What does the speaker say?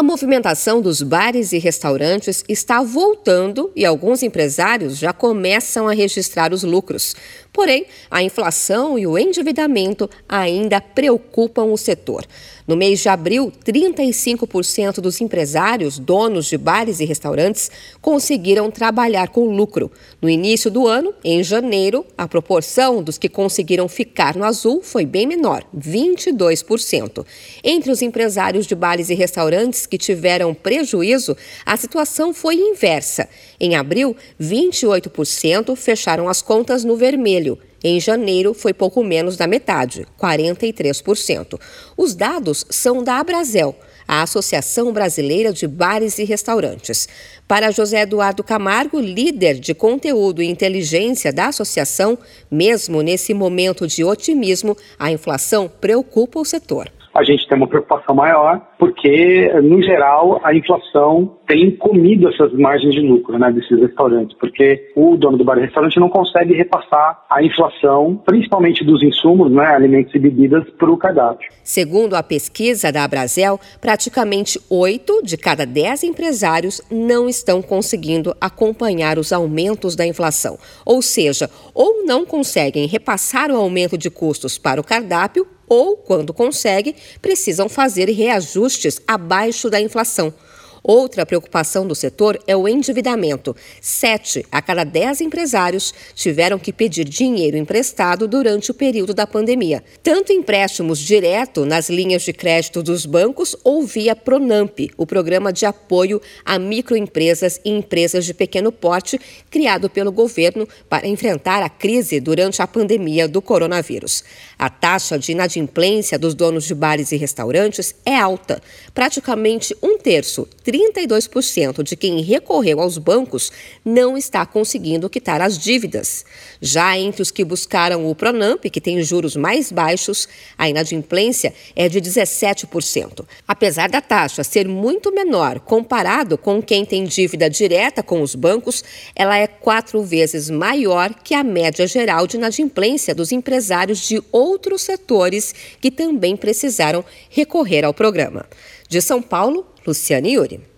A movimentação dos bares e restaurantes está voltando e alguns empresários já começam a registrar os lucros. Porém, a inflação e o endividamento ainda preocupam o setor. No mês de abril, 35% dos empresários, donos de bares e restaurantes, conseguiram trabalhar com lucro. No início do ano, em janeiro, a proporção dos que conseguiram ficar no azul foi bem menor, 22%. Entre os empresários de bares e restaurantes que tiveram prejuízo, a situação foi inversa. Em abril, 28% fecharam as contas no vermelho em janeiro, foi pouco menos da metade, 43%. Os dados são da Abrazel, a Associação Brasileira de Bares e Restaurantes. Para José Eduardo Camargo, líder de conteúdo e inteligência da associação, mesmo nesse momento de otimismo, a inflação preocupa o setor a gente tem uma preocupação maior, porque, no geral, a inflação tem comido essas margens de lucro né, desses restaurantes, porque o dono do bar e restaurante não consegue repassar a inflação, principalmente dos insumos, né, alimentos e bebidas, para o cardápio. Segundo a pesquisa da Abrazel, praticamente oito de cada dez empresários não estão conseguindo acompanhar os aumentos da inflação, ou seja, ou não conseguem repassar o aumento de custos para o cardápio ou, quando consegue, precisam fazer reajustes abaixo da inflação. Outra preocupação do setor é o endividamento. Sete a cada dez empresários tiveram que pedir dinheiro emprestado durante o período da pandemia. Tanto empréstimos direto nas linhas de crédito dos bancos ou via Pronamp, o programa de apoio a microempresas e empresas de pequeno porte criado pelo governo para enfrentar a crise durante a pandemia do coronavírus. A taxa de inadimplência dos donos de bares e restaurantes é alta, praticamente um terço 32% de quem recorreu aos bancos não está conseguindo quitar as dívidas. Já entre os que buscaram o Pronamp, que tem juros mais baixos, a inadimplência é de 17%. Apesar da taxa ser muito menor comparado com quem tem dívida direta com os bancos, ela é quatro vezes maior que a média geral de inadimplência dos empresários de outros setores que também precisaram recorrer ao programa. De São Paulo, Luciane Yuri.